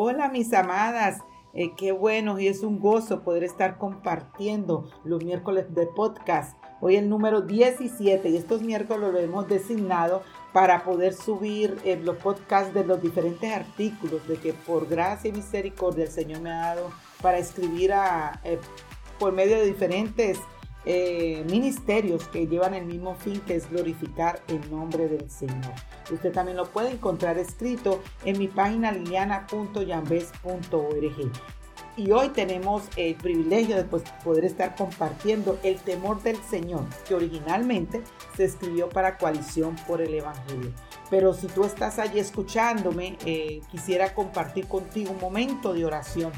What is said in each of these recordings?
Hola mis amadas, eh, qué bueno y es un gozo poder estar compartiendo los miércoles de podcast. Hoy el número 17 y estos miércoles lo hemos designado para poder subir eh, los podcasts de los diferentes artículos de que por gracia y misericordia el Señor me ha dado para escribir a, eh, por medio de diferentes ministerios que llevan el mismo fin que es glorificar el nombre del Señor. Usted también lo puede encontrar escrito en mi página liliana.yambes.org. Y hoy tenemos el privilegio de pues, poder estar compartiendo el temor del Señor, que originalmente se escribió para coalición por el Evangelio. Pero si tú estás allí escuchándome, eh, quisiera compartir contigo un momento de oración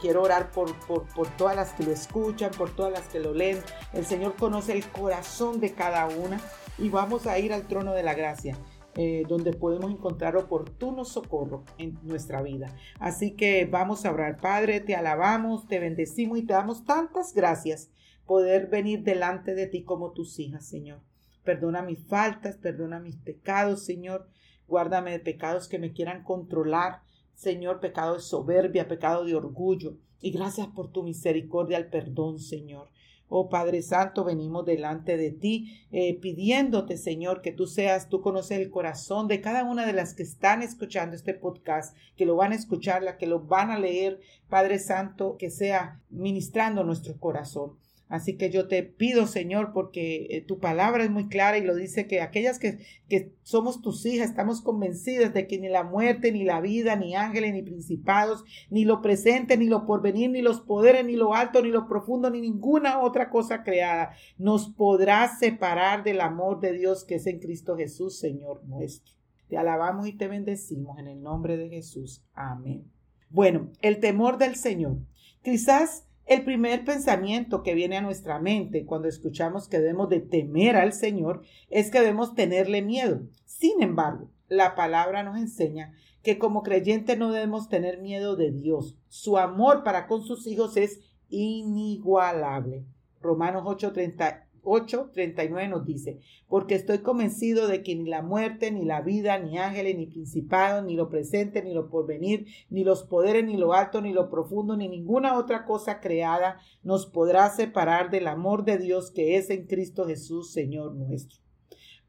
quiero orar por, por, todas las que lo escuchan, por todas las que lo leen. El Señor conoce el corazón de cada una y vamos a ir al trono de la gracia. Eh, donde podemos encontrar oportuno socorro en nuestra vida. Así que vamos a orar. Padre, te alabamos, te bendecimos y te damos tantas gracias poder venir delante de ti como tus hijas, Señor. Perdona mis faltas, perdona mis pecados, Señor. Guárdame de pecados que me quieran controlar. Señor, pecado de soberbia, pecado de orgullo. Y gracias por tu misericordia al perdón, Señor. Oh Padre Santo, venimos delante de ti eh, pidiéndote, Señor, que tú seas, tú conoces el corazón de cada una de las que están escuchando este podcast, que lo van a escuchar, la que lo van a leer, Padre Santo, que sea ministrando nuestro corazón. Así que yo te pido, Señor, porque eh, tu palabra es muy clara y lo dice que aquellas que, que, somos tus hijas estamos convencidas de que ni la muerte, ni la vida, ni ángeles, ni principados, ni lo presente, ni lo porvenir, ni los poderes, ni lo alto, ni lo profundo, ni ninguna otra cosa creada nos podrá separar del amor de Dios que es en Cristo Jesús, Señor nuestro. Te alabamos y te bendecimos en el nombre de Jesús. Amén. Bueno, el temor del Señor. Quizás el primer pensamiento que viene a nuestra mente cuando escuchamos que debemos de temer al Señor es que debemos tenerle miedo. Sin embargo, la palabra nos enseña que como creyente no debemos tener miedo de Dios. Su amor para con sus hijos es inigualable. Romanos 8:30 8:39 nos dice, porque estoy convencido de que ni la muerte, ni la vida, ni ángeles, ni principados, ni lo presente, ni lo porvenir, ni los poderes, ni lo alto, ni lo profundo, ni ninguna otra cosa creada nos podrá separar del amor de Dios que es en Cristo Jesús, Señor nuestro.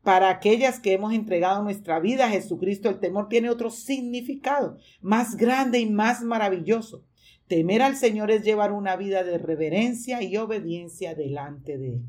Para aquellas que hemos entregado nuestra vida a Jesucristo, el temor tiene otro significado, más grande y más maravilloso. Temer al Señor es llevar una vida de reverencia y obediencia delante de Él.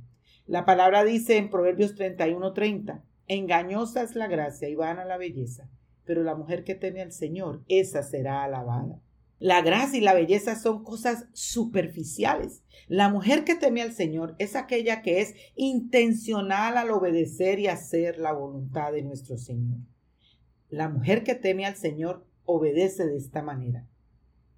La palabra dice en Proverbios 31:30, engañosa es la gracia y vana la belleza, pero la mujer que teme al Señor, esa será alabada. La gracia y la belleza son cosas superficiales. La mujer que teme al Señor es aquella que es intencional al obedecer y hacer la voluntad de nuestro Señor. La mujer que teme al Señor obedece de esta manera,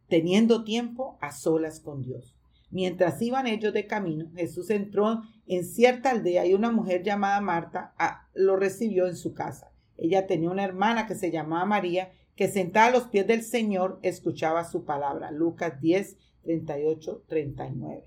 teniendo tiempo a solas con Dios. Mientras iban ellos de camino, Jesús entró en cierta aldea y una mujer llamada Marta ah, lo recibió en su casa. Ella tenía una hermana que se llamaba María, que sentada a los pies del Señor escuchaba su palabra. Lucas 10, 38, 39.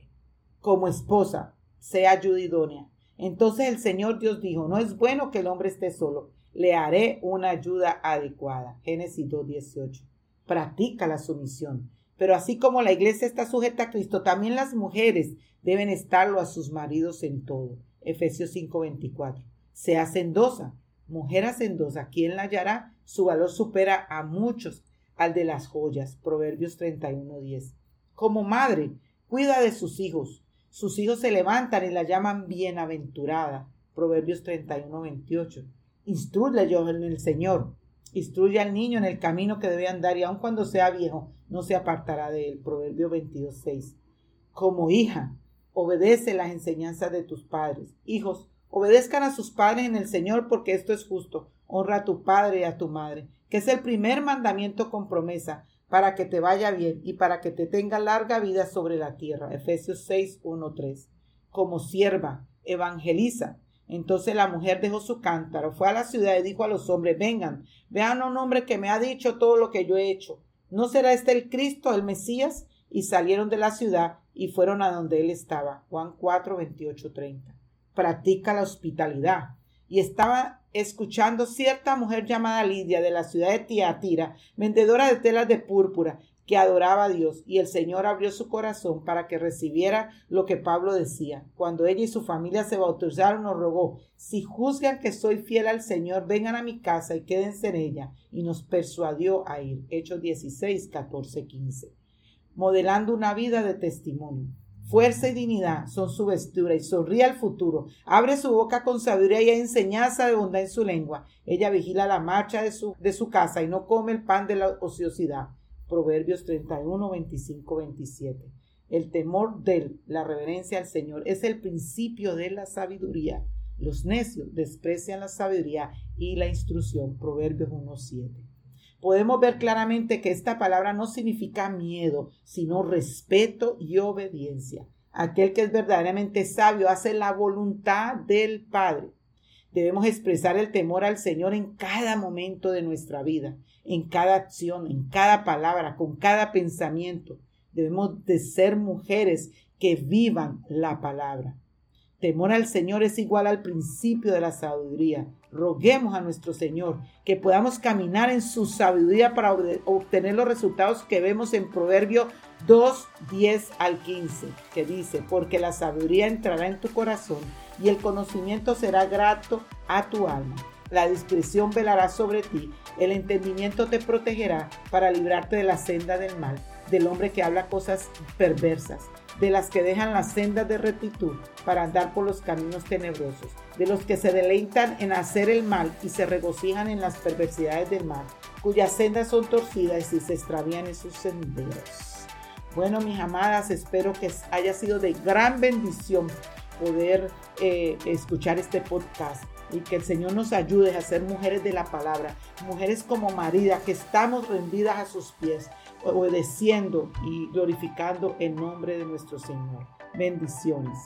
Como esposa, sea ayuda Entonces el Señor Dios dijo, no es bueno que el hombre esté solo, le haré una ayuda adecuada. Génesis 2, 18. Practica la sumisión. Pero así como la iglesia está sujeta a Cristo, también las mujeres deben estarlo a sus maridos en todo. Efesios 5:24. Sea hacendosa, mujer hacendosa, ¿quién la hallará? Su valor supera a muchos al de las joyas. Proverbios 31:10. Como madre, cuida de sus hijos. Sus hijos se levantan y la llaman bienaventurada. Proverbios 31:28. Instruye yo en el Señor. Instruye al niño en el camino que debe andar y aun cuando sea viejo, no se apartará de él. Proverbio 22.6. Como hija, obedece las enseñanzas de tus padres. Hijos, obedezcan a sus padres en el Señor porque esto es justo. Honra a tu padre y a tu madre, que es el primer mandamiento con promesa para que te vaya bien y para que te tenga larga vida sobre la tierra. Efesios 6, 3. Como sierva, evangeliza. Entonces la mujer dejó su cántaro, fue a la ciudad y dijo a los hombres, vengan, vean a un hombre que me ha dicho todo lo que yo he hecho. ¿No será este el Cristo, el Mesías? Y salieron de la ciudad y fueron a donde él estaba. Juan 4, 28, 30. Practica la hospitalidad. Y estaba escuchando cierta mujer llamada Lidia de la ciudad de Tiatira, vendedora de telas de púrpura, que adoraba a Dios, y el Señor abrió su corazón para que recibiera lo que Pablo decía. Cuando ella y su familia se bautizaron, nos rogó, si juzgan que soy fiel al Señor, vengan a mi casa y quédense en ella, y nos persuadió a ir. Hechos 16, 14, 15. Modelando una vida de testimonio. Fuerza y dignidad son su vestura y sonríe al futuro. Abre su boca con sabiduría y hay enseñanza de bondad en su lengua. Ella vigila la marcha de su, de su casa y no come el pan de la ociosidad. Proverbios 31, 25, 27. El temor de la reverencia al Señor es el principio de la sabiduría. Los necios desprecian la sabiduría y la instrucción. Proverbios 1, 7 podemos ver claramente que esta palabra no significa miedo, sino respeto y obediencia. Aquel que es verdaderamente sabio hace la voluntad del Padre. Debemos expresar el temor al Señor en cada momento de nuestra vida, en cada acción, en cada palabra, con cada pensamiento. Debemos de ser mujeres que vivan la palabra. Temor al Señor es igual al principio de la sabiduría. Roguemos a nuestro Señor que podamos caminar en su sabiduría para obtener los resultados que vemos en Proverbio 2, 10 al 15, que dice, porque la sabiduría entrará en tu corazón y el conocimiento será grato a tu alma. La discreción velará sobre ti, el entendimiento te protegerá para librarte de la senda del mal, del hombre que habla cosas perversas de las que dejan las sendas de rectitud para andar por los caminos tenebrosos, de los que se deleitan en hacer el mal y se regocijan en las perversidades del mal, cuyas sendas son torcidas y se extravían en sus senderos. Bueno, mis amadas, espero que haya sido de gran bendición poder eh, escuchar este podcast y que el Señor nos ayude a ser mujeres de la palabra, mujeres como María, que estamos rendidas a sus pies, obedeciendo y glorificando el nombre de nuestro Señor. Bendiciones.